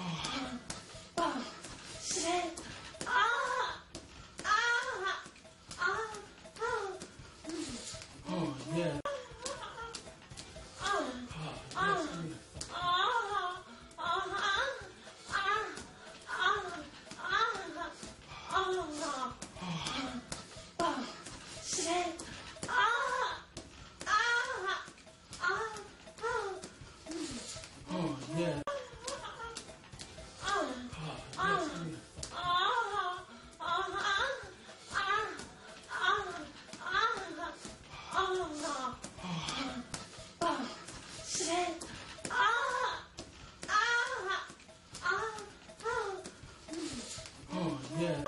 啊，谁？啊啊啊啊！啊！啊啊啊啊啊啊啊啊啊啊啊！谁？啊啊啊啊啊啊啊啊啊 하나, 아, 셋, 아, 아, 아, 아, 어, 예.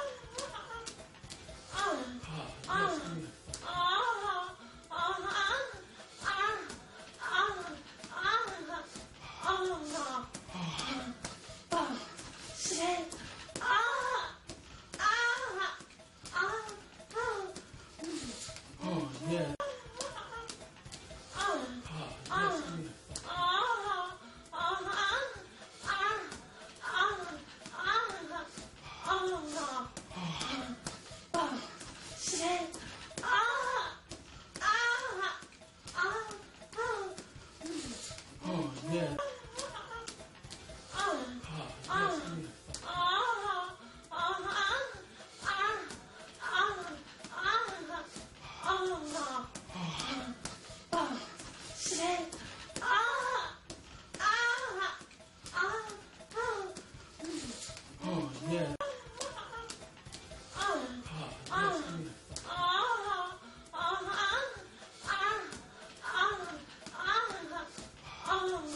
셋. 啊！啊！谁？啊！啊！啊！啊！啊！啊！啊！啊！啊！啊！啊！啊！啊！啊！啊！啊！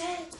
셋.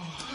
Oh.